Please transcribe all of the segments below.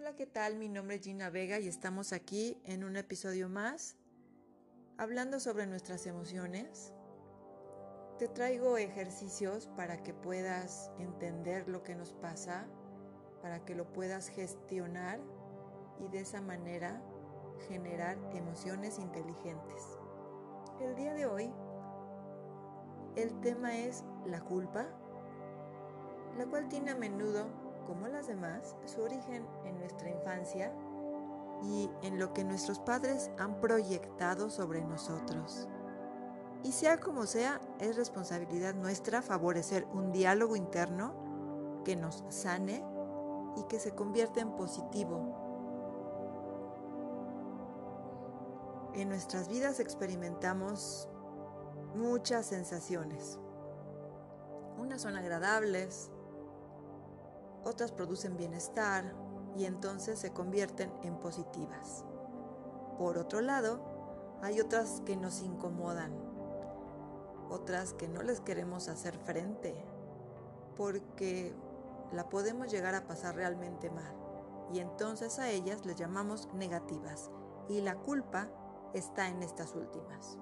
Hola, ¿qué tal? Mi nombre es Gina Vega y estamos aquí en un episodio más hablando sobre nuestras emociones. Te traigo ejercicios para que puedas entender lo que nos pasa, para que lo puedas gestionar y de esa manera generar emociones inteligentes. El día de hoy el tema es la culpa, la cual tiene a menudo, como las demás, su origen en nuestra infancia y en lo que nuestros padres han proyectado sobre nosotros. Y sea como sea, es responsabilidad nuestra favorecer un diálogo interno que nos sane y que se convierta en positivo. En nuestras vidas experimentamos muchas sensaciones. Unas son agradables, otras producen bienestar y entonces se convierten en positivas. Por otro lado, hay otras que nos incomodan, otras que no les queremos hacer frente, porque la podemos llegar a pasar realmente mal. Y entonces a ellas les llamamos negativas. Y la culpa está en estas últimas.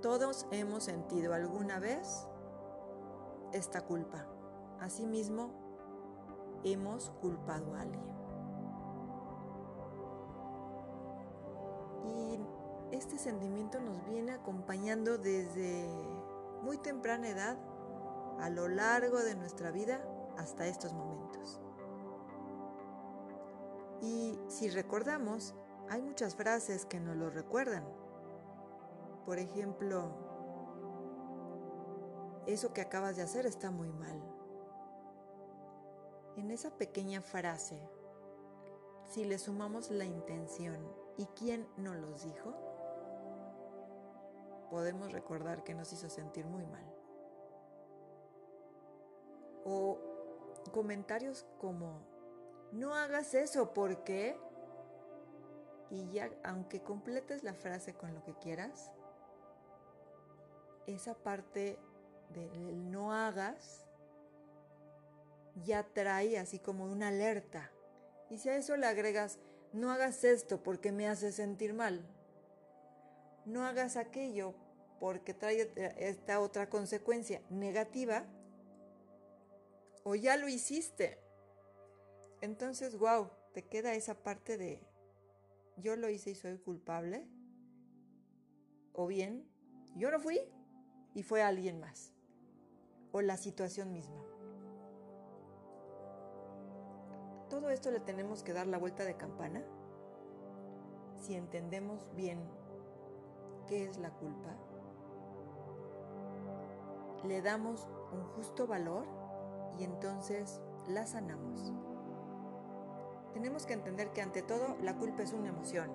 Todos hemos sentido alguna vez esta culpa. Asimismo, hemos culpado a alguien. Y este sentimiento nos viene acompañando desde muy temprana edad a lo largo de nuestra vida hasta estos momentos. Y si recordamos, hay muchas frases que nos lo recuerdan. Por ejemplo, eso que acabas de hacer está muy mal. En esa pequeña frase, si le sumamos la intención y quién nos los dijo, podemos recordar que nos hizo sentir muy mal. O comentarios como, no hagas eso porque... Y ya, aunque completes la frase con lo que quieras, esa parte del no hagas ya trae así como una alerta. Y si a eso le agregas, no hagas esto porque me hace sentir mal. No hagas aquello porque trae esta otra consecuencia negativa. O ya lo hiciste. Entonces, wow, te queda esa parte de yo lo hice y soy culpable. O bien, yo no fui, y fue alguien más o la situación misma. Todo esto le tenemos que dar la vuelta de campana si entendemos bien qué es la culpa. Le damos un justo valor y entonces la sanamos. Tenemos que entender que ante todo la culpa es una emoción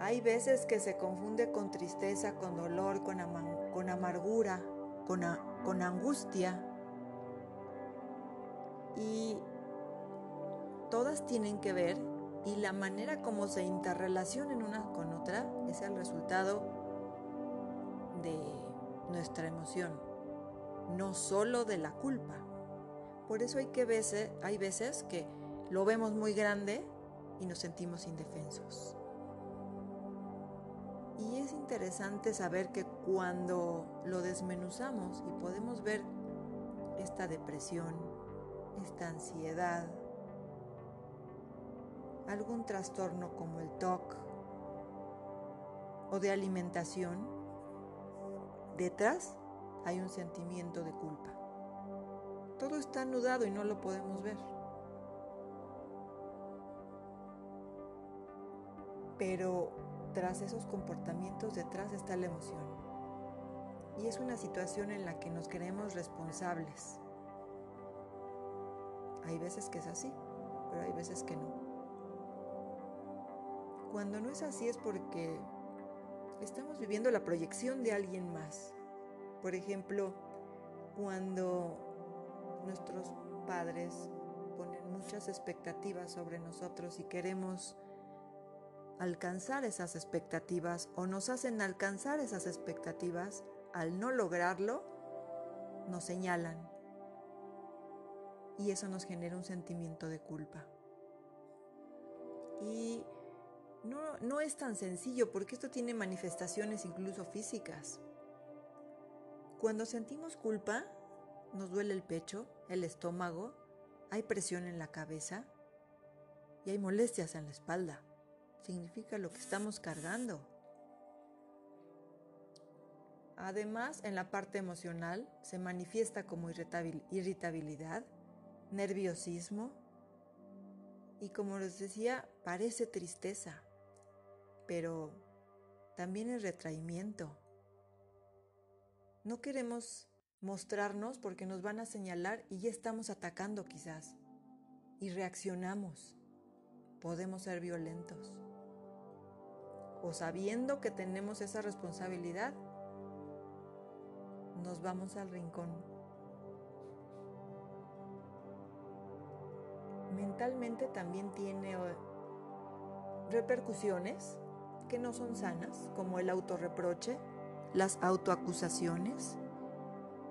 hay veces que se confunde con tristeza, con dolor, con, amargura, con, con angustia. Y todas tienen que ver y la manera como se interrelacionan una con otra es el resultado de nuestra emoción, no solo de la culpa. Por eso hay, que veces, hay veces que lo vemos muy grande y nos sentimos indefensos. Y es interesante saber que cuando lo desmenuzamos y podemos ver esta depresión, esta ansiedad, algún trastorno como el TOC o de alimentación, detrás hay un sentimiento de culpa. Todo está anudado y no lo podemos ver. Pero tras esos comportamientos, detrás está la emoción. Y es una situación en la que nos creemos responsables. Hay veces que es así, pero hay veces que no. Cuando no es así es porque estamos viviendo la proyección de alguien más. Por ejemplo, cuando nuestros padres ponen muchas expectativas sobre nosotros y queremos alcanzar esas expectativas o nos hacen alcanzar esas expectativas, al no lograrlo, nos señalan. y eso nos genera un sentimiento de culpa. Y no, no es tan sencillo porque esto tiene manifestaciones incluso físicas. Cuando sentimos culpa, nos duele el pecho, el estómago, hay presión en la cabeza y hay molestias en la espalda. Significa lo que estamos cargando. Además, en la parte emocional se manifiesta como irritabilidad, nerviosismo y como les decía, parece tristeza, pero también es retraimiento. No queremos mostrarnos porque nos van a señalar y ya estamos atacando quizás y reaccionamos. Podemos ser violentos. O sabiendo que tenemos esa responsabilidad, nos vamos al rincón. Mentalmente también tiene eh, repercusiones que no son sanas, como el autorreproche, las autoacusaciones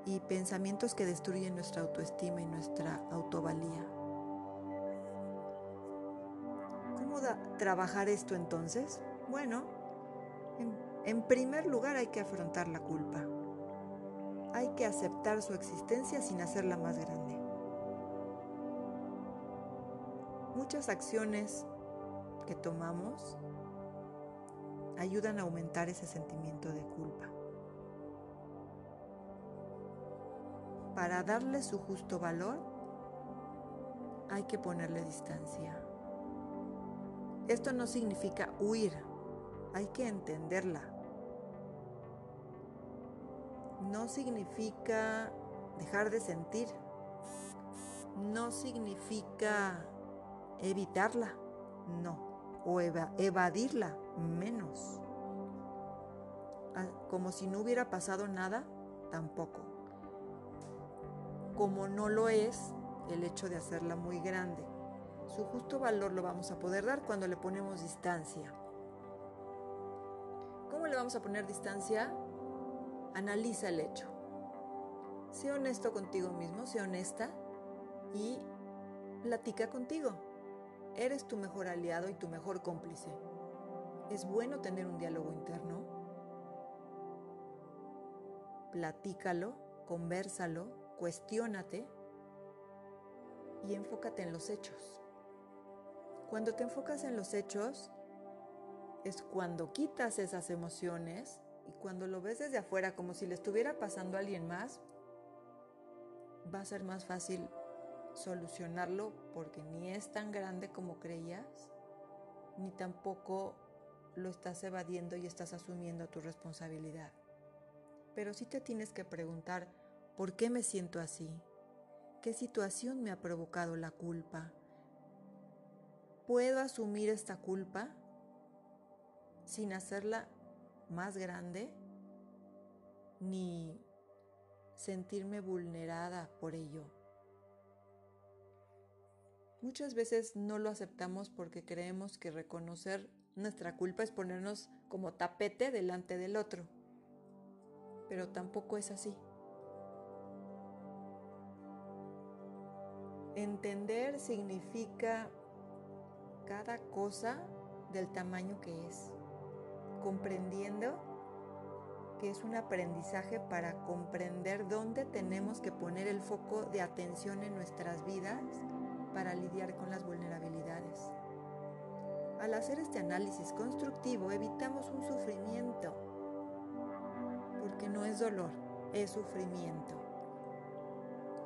y pensamientos que destruyen nuestra autoestima y nuestra autovalía. ¿Cómo trabajar esto entonces? Bueno, en primer lugar hay que afrontar la culpa hay que aceptar su existencia sin hacerla más grande. Muchas acciones que tomamos ayudan a aumentar ese sentimiento de culpa. Para darle su justo valor, hay que ponerle distancia. Esto no significa huir, hay que entenderla, no significa dejar de sentir, no significa evitarla, no, o evadirla, menos. Ah, como si no hubiera pasado nada, tampoco. Como no lo es el hecho de hacerla muy grande. Su justo valor lo vamos a poder dar cuando le ponemos distancia. ¿Cómo le vamos a poner distancia? analiza el hecho. Sé honesto contigo mismo, sé honesta y platica contigo. Eres tu mejor aliado y tu mejor cómplice. Es bueno tener un diálogo interno. Platícalo, conversalo, cuestiónate y enfócate en los hechos. Cuando te enfocas en los hechos, es cuando quitas esas emociones y cuando lo ves desde afuera como si le estuviera pasando a alguien más, va a ser más fácil solucionarlo porque ni es tan grande como creías, ni tampoco lo estás evadiendo y estás asumiendo tu responsabilidad. Pero sí te tienes que preguntar, ¿por qué me siento así? ¿Qué situación me ha provocado la culpa? ¿Puedo asumir esta culpa sin hacerla más grande ni sentirme vulnerada por ello. Muchas veces no lo aceptamos porque creemos que reconocer nuestra culpa es ponernos como tapete delante del otro, pero tampoco es así. Entender significa cada cosa del tamaño que es comprendiendo que es un aprendizaje para comprender dónde tenemos que poner el foco de atención en nuestras vidas para lidiar con las vulnerabilidades. Al hacer este análisis constructivo evitamos un sufrimiento, porque no es dolor, es sufrimiento.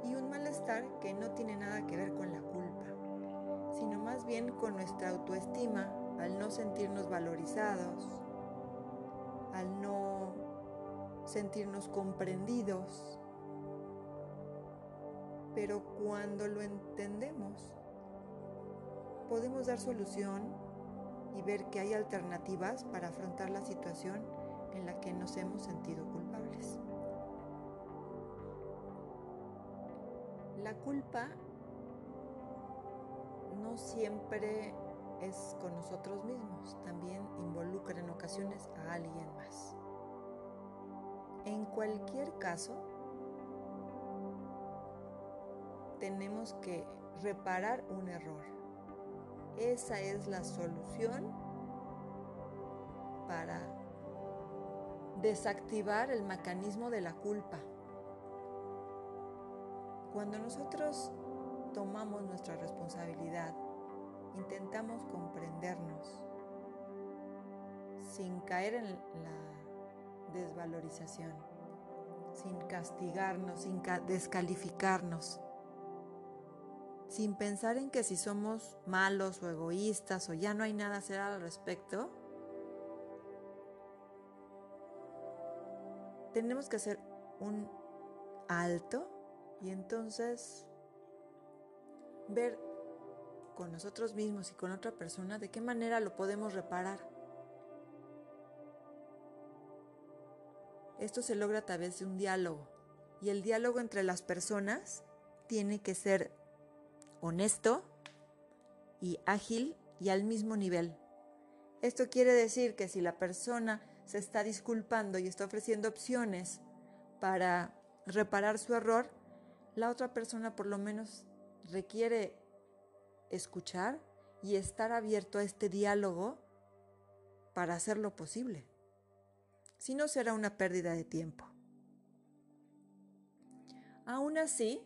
Y un malestar que no tiene nada que ver con la culpa, sino más bien con nuestra autoestima al no sentirnos valorizados, al no sentirnos comprendidos. Pero cuando lo entendemos, podemos dar solución y ver que hay alternativas para afrontar la situación en la que nos hemos sentido culpables. La culpa no siempre es con nosotros mismos, también involucra en ocasiones a alguien más. En cualquier caso, tenemos que reparar un error. Esa es la solución para desactivar el mecanismo de la culpa. Cuando nosotros tomamos nuestra responsabilidad, intentamos comprendernos sin caer en la desvalorización, sin castigarnos, sin descalificarnos, sin pensar en que si somos malos o egoístas o ya no hay nada a hacer al respecto, tenemos que hacer un alto y entonces ver con nosotros mismos y con otra persona de qué manera lo podemos reparar. Esto se logra a través de un diálogo y el diálogo entre las personas tiene que ser honesto y ágil y al mismo nivel. Esto quiere decir que si la persona se está disculpando y está ofreciendo opciones para reparar su error, la otra persona por lo menos requiere escuchar y estar abierto a este diálogo para hacerlo posible. Si no, será una pérdida de tiempo. Aún así,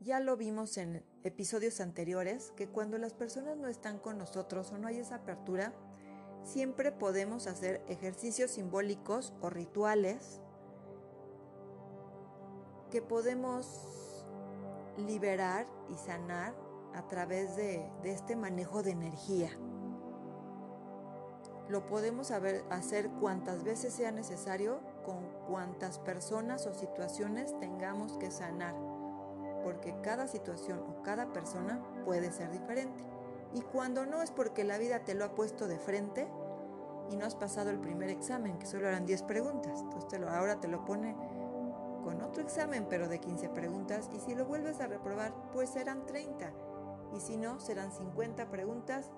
ya lo vimos en episodios anteriores, que cuando las personas no están con nosotros o no hay esa apertura, siempre podemos hacer ejercicios simbólicos o rituales que podemos liberar y sanar a través de, este manejo de energía. Lo podemos hacer cuantas veces sea necesario con cuantas personas o situaciones tengamos que sanar, porque cada situación o cada persona puede ser diferente. Y cuando no es porque la vida te lo ha puesto de frente y no has pasado el primer examen, que solo eran 10 preguntas. Entonces ahora te lo pone con otro examen, pero de 15 preguntas. Y si lo vuelves a reprobar, pues serán 30. Y si no, serán 50 preguntas.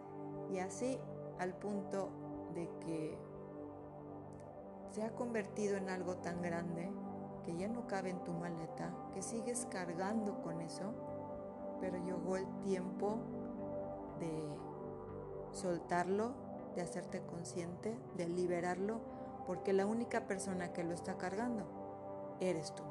Y así al punto de que se ha convertido en algo tan grande que ya no cabe en tu maleta, que sigues cargando con eso, pero llegó el tiempo de soltarlo, de hacerte consciente, de liberarlo, porque la única persona que lo está cargando eres tú.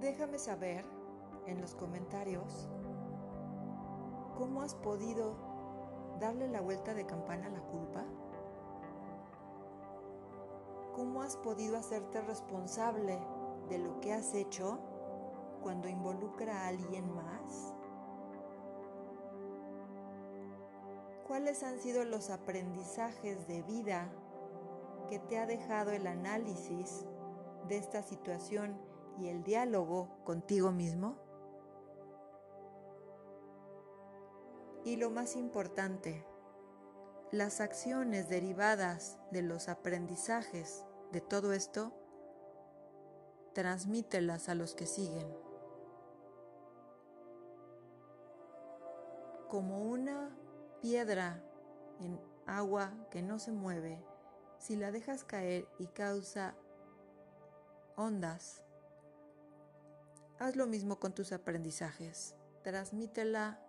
Déjame saber en los comentarios cómo has podido darle la vuelta de campana a la culpa. ¿Cómo has podido hacerte responsable de lo que has hecho cuando involucra a alguien más? ¿Cuáles han sido los aprendizajes de vida que te ha dejado el análisis de esta situación y el diálogo contigo mismo? Y lo más importante, las acciones derivadas de los aprendizajes de todo esto, transmítelas a los que siguen. Como una piedra en agua que no se mueve, si la dejas caer y causa ondas, haz lo mismo con tus aprendizajes. Transmítela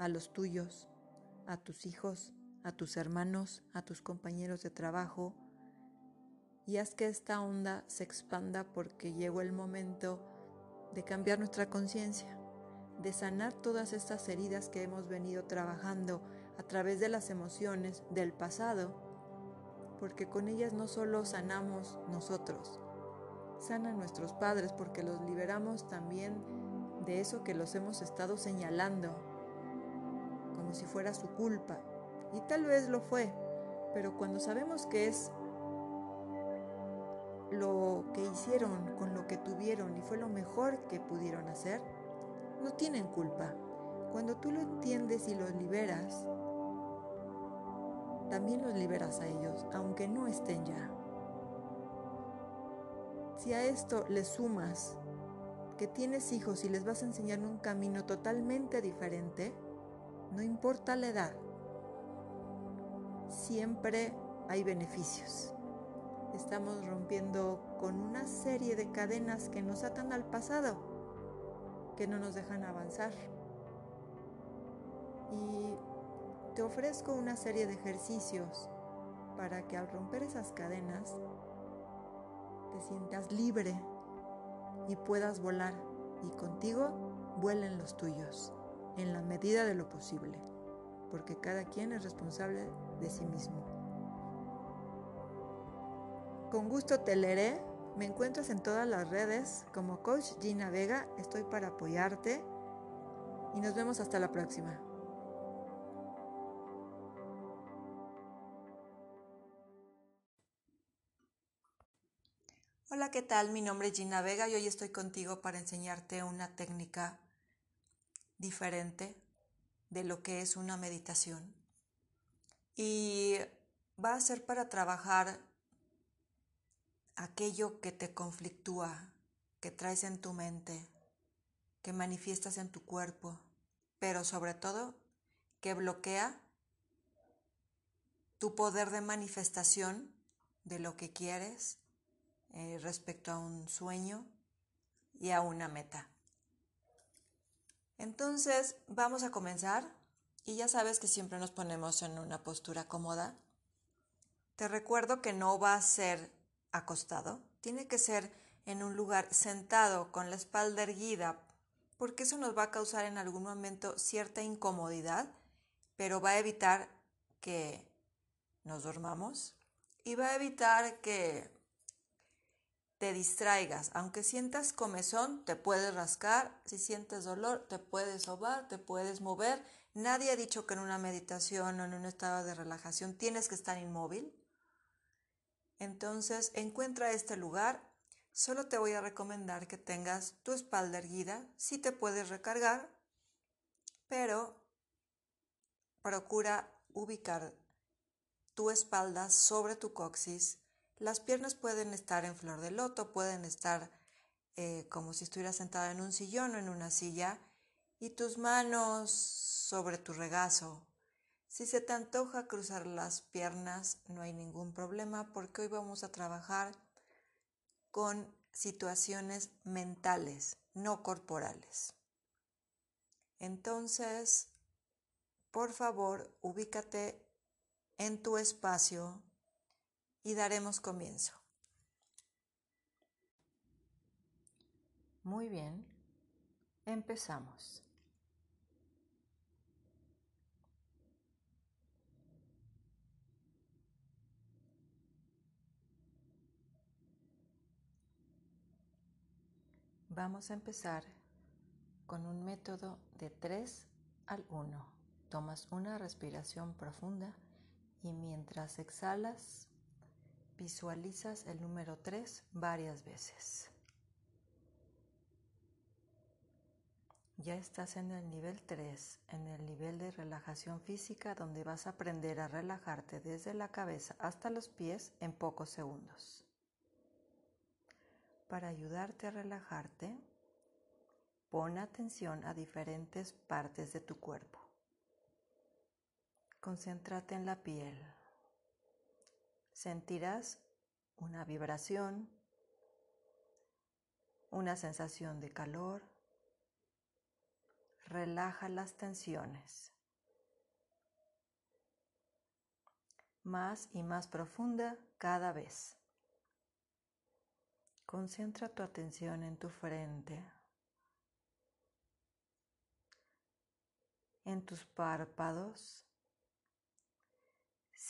a los tuyos, a tus hijos, a tus hermanos, a tus compañeros de trabajo, y haz que esta onda se expanda porque llegó el momento de cambiar nuestra conciencia, de sanar todas estas heridas que hemos venido trabajando a través de las emociones del pasado, porque con ellas no solo sanamos nosotros, sanan nuestros padres porque los liberamos también de eso que los hemos estado señalando, como si fuera su culpa. Y tal vez lo fue, pero cuando sabemos que es lo que hicieron con lo que tuvieron y fue lo mejor que pudieron hacer, no tienen culpa. Cuando tú lo entiendes y los liberas, también los liberas a ellos, aunque no estén ya. Si a esto le sumas que tienes hijos y les vas a enseñar un camino totalmente diferente, no importa la edad, siempre hay beneficios. Estamos rompiendo con una serie de cadenas que nos atan al pasado, que no nos dejan avanzar. Y te ofrezco una serie de ejercicios para que al romper esas cadenas te sientas libre y puedas volar y contigo vuelen los tuyos en la medida de lo posible, porque cada quien es responsable de sí mismo. Con gusto te leeré, me encuentras en todas las redes como Coach Gina Vega, estoy para apoyarte y nos vemos hasta la próxima. Hola, ¿qué tal? Mi nombre es Gina Vega y hoy estoy contigo para enseñarte una técnica diferente de lo que es una meditación. Y va a ser para trabajar aquello que te conflictúa, que traes en tu mente, que manifiestas en tu cuerpo, pero sobre todo que bloquea tu poder de manifestación de lo que quieres eh, respecto a un sueño y a una meta. Entonces, vamos a comenzar y ya sabes que siempre nos ponemos en una postura cómoda. Te recuerdo que no va a ser acostado, tiene que ser en un lugar sentado con la espalda erguida, porque eso nos va a causar en algún momento cierta incomodidad, pero va a evitar que nos dormamos y va a evitar que te distraigas. Aunque sientas comezón, te puedes rascar. Si sientes dolor, te puedes sobar, te puedes mover. Nadie ha dicho que en una meditación o en un estado de relajación tienes que estar inmóvil. Entonces, encuentra este lugar. Solo te voy a recomendar que tengas tu espalda erguida. Si te puedes recargar, pero procura ubicar tu espalda sobre tu coxis las piernas pueden estar en flor de loto, pueden estar eh, como si estuvieras sentada en un sillón o en una silla y tus manos sobre tu regazo. Si se te antoja cruzar las piernas, no hay ningún problema porque hoy vamos a trabajar con situaciones mentales, no corporales. Entonces, por favor, ubícate en tu espacio y daremos comienzo. Muy bien, empezamos. Vamos a empezar con un método de 3 al 1. Tomas una respiración profunda y mientras exhalas Visualizas el número 3 varias veces. Ya estás en el nivel 3, en el nivel de relajación física donde vas a aprender a relajarte desde la cabeza hasta los pies en pocos segundos. Para ayudarte a relajarte, pon atención a diferentes partes de tu cuerpo. Concéntrate en la piel, sentirás una vibración, una sensación de calor. Relaja las tensiones. Más y más profunda cada vez. Concentra tu atención en tu frente, en tus párpados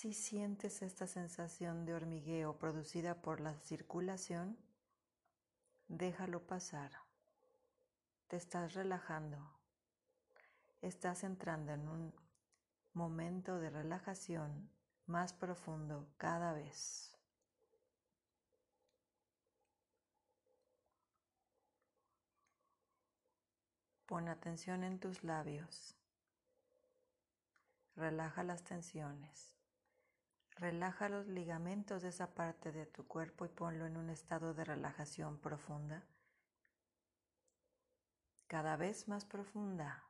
si sientes esta sensación de hormigueo producida por la circulación, déjalo pasar. Te estás relajando. Estás entrando en un momento de relajación más profundo cada vez. Pon atención en tus labios. Relaja las tensiones. Relaja los ligamentos de esa parte de tu cuerpo y ponlo en un estado de relajación profunda, cada vez más profunda.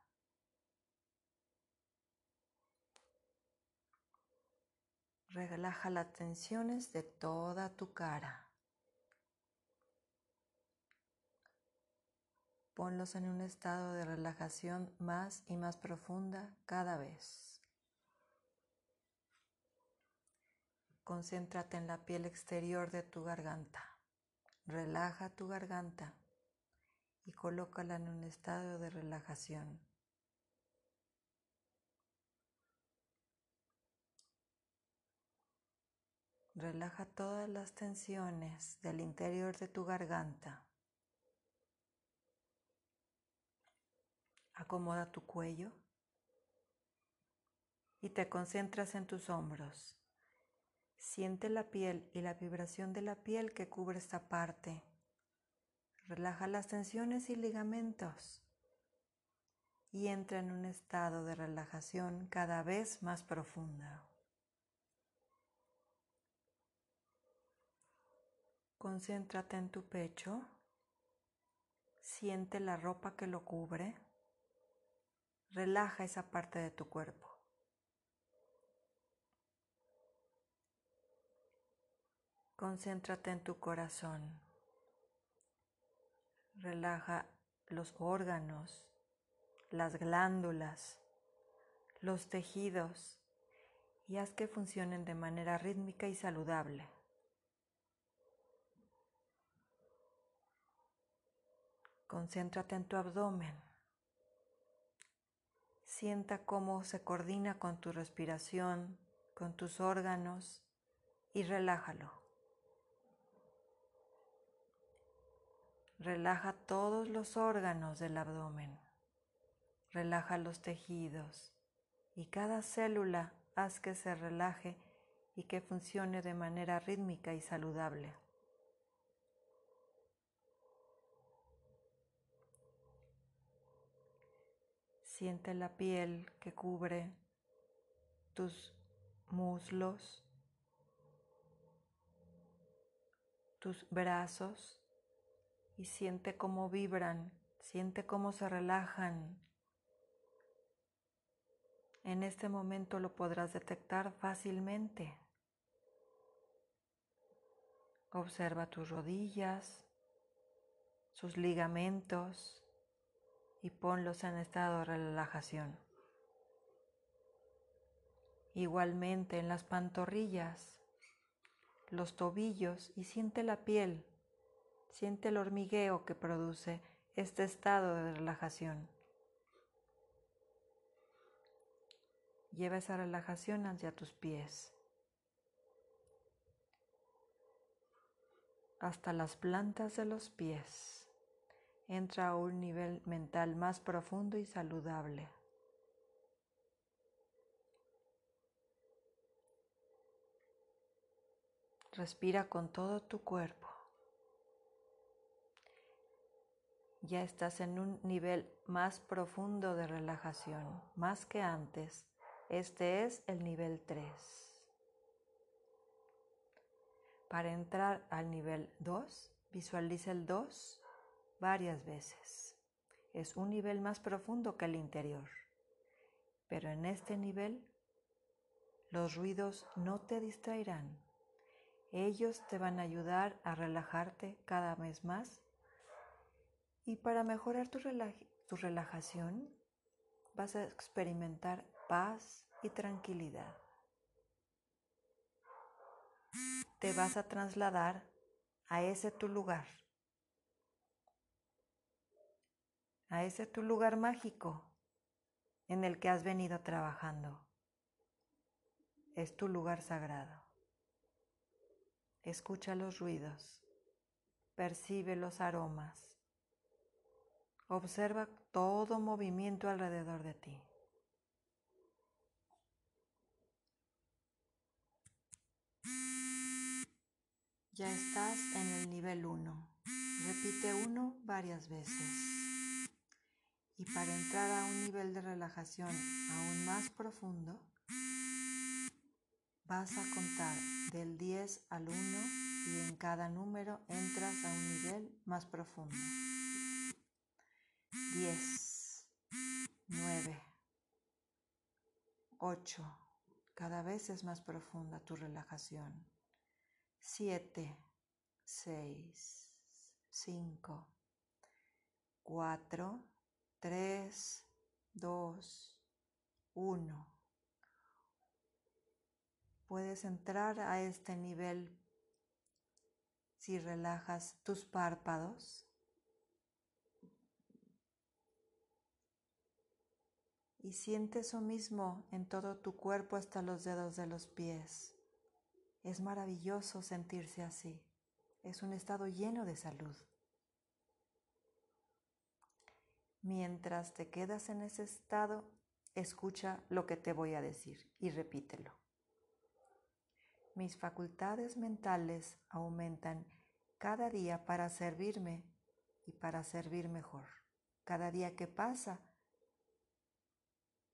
Relaja las tensiones de toda tu cara. Ponlos en un estado de relajación más y más profunda cada vez. Concéntrate en la piel exterior de tu garganta. Relaja tu garganta y colócala en un estado de relajación. Relaja todas las tensiones del interior de tu garganta. Acomoda tu cuello y te concentras en tus hombros. Siente la piel y la vibración de la piel que cubre esta parte. Relaja las tensiones y ligamentos y entra en un estado de relajación cada vez más profunda. Concéntrate en tu pecho, siente la ropa que lo cubre, relaja esa parte de tu cuerpo. Concéntrate en tu corazón, relaja los órganos, las glándulas, los tejidos y haz que funcionen de manera rítmica y saludable. Concéntrate en tu abdomen. Sienta cómo se coordina con tu respiración, con tus órganos y relájalo. Relaja todos los órganos del abdomen. Relaja los tejidos y cada célula haz que se relaje y que funcione de manera rítmica y saludable. Siente la piel que cubre tus muslos, tus brazos y siente cómo vibran, siente cómo se relajan. En este momento lo podrás detectar fácilmente. Observa tus rodillas, sus ligamentos, y ponlos en estado de relajación. Igualmente en las pantorrillas, los tobillos y siente la piel, siente el hormigueo que produce este estado de relajación. Lleva esa relajación hacia tus pies, hasta las plantas de los pies entra a un nivel mental más profundo y saludable. Respira con todo tu cuerpo. Ya estás en un nivel más profundo de relajación, más que antes. Este es el nivel 3. Para entrar al nivel 2, visualiza el 2 varias veces. Es un nivel más profundo que el interior. Pero en este nivel los ruidos no te distraerán. Ellos te van a ayudar a relajarte cada vez más. Y para mejorar tu, relajación vas a experimentar paz y tranquilidad. Te vas a trasladar a ese tu lugar a ese tu lugar mágico en el que has venido trabajando. Es tu lugar sagrado. Escucha los ruidos, percibe los aromas, observa todo movimiento alrededor de ti. Ya estás en el nivel 1. Repite uno varias veces. Y para entrar a un nivel de relajación aún más profundo, vas a contar del 10 al 1 y en cada número entras a un nivel más profundo. 10, 9, 8, Cada vez es más profunda tu relajación. Siete, seis, cinco, cuatro, tres, dos, uno. Puedes entrar a este nivel si relajas tus párpados. Y siente eso mismo en todo tu cuerpo hasta los dedos de los pies. Es maravilloso sentirse así. Es un estado lleno de salud. Mientras te quedas en ese estado, escucha lo que te voy a decir y repítelo. Mis facultades mentales aumentan cada día para servirme y para servir mejor. Cada día que pasa,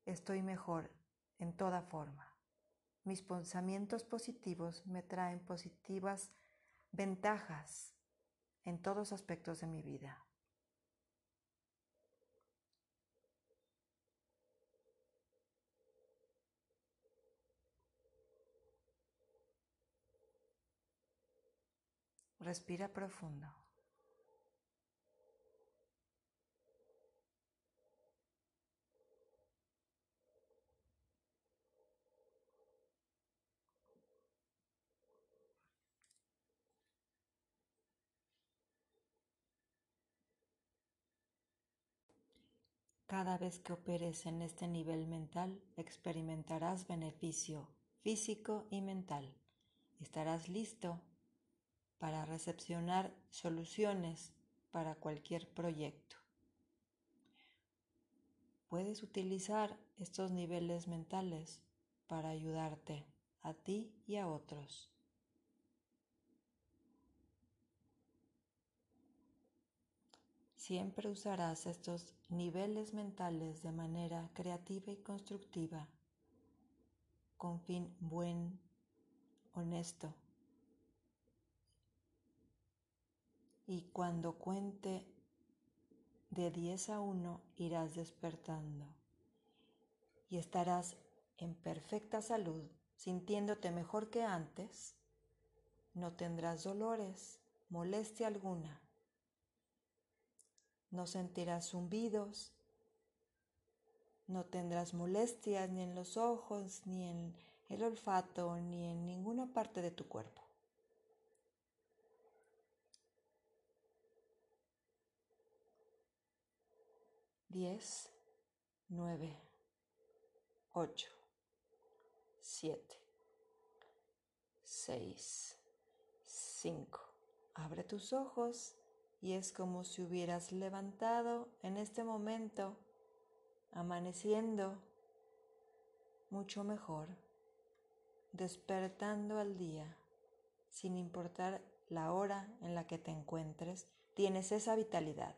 estoy mejor en toda forma. Mis pensamientos positivos me traen positivas ventajas en todos aspectos de mi vida. Respira profundo. Cada vez que operes en este nivel mental, experimentarás beneficio físico y mental. Estarás listo para recepcionar soluciones para cualquier proyecto. Puedes utilizar estos niveles mentales para ayudarte a ti y a otros. Siempre usarás estos niveles mentales de manera creativa y constructiva, con fin buen, honesto y cuando cuente de 10 a 1 irás despertando y estarás en perfecta salud, sintiéndote mejor que antes. No tendrás dolores, molestia alguna. No sentirás zumbidos, no tendrás molestias ni en los ojos, ni en el olfato, ni en ninguna parte de tu cuerpo. 10, 9, 8, 7, 6, 5. Abre tus ojos y es como si hubieras levantado en este momento, amaneciendo mucho mejor, despertando al día, sin importar la hora en la que te encuentres, tienes esa vitalidad.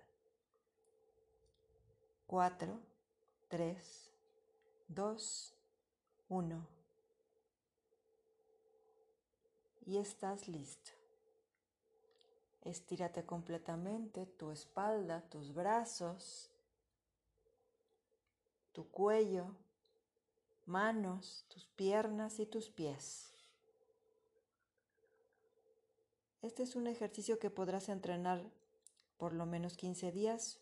4, 3, 2, 1. Y estás listo. Estírate completamente tu espalda, tus brazos, tu cuello, manos, tus piernas y tus pies. Este es un ejercicio que podrás entrenar por lo menos 15 días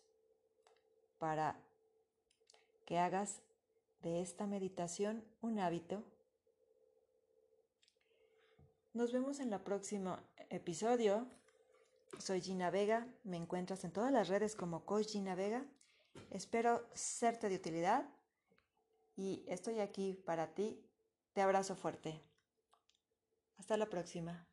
para que hagas de esta meditación un hábito. Nos vemos en el próximo episodio. Soy Gina Vega, me encuentras en todas las redes como Coach Gina Vega. Espero serte de utilidad y estoy aquí para ti. Te abrazo fuerte. Hasta la próxima.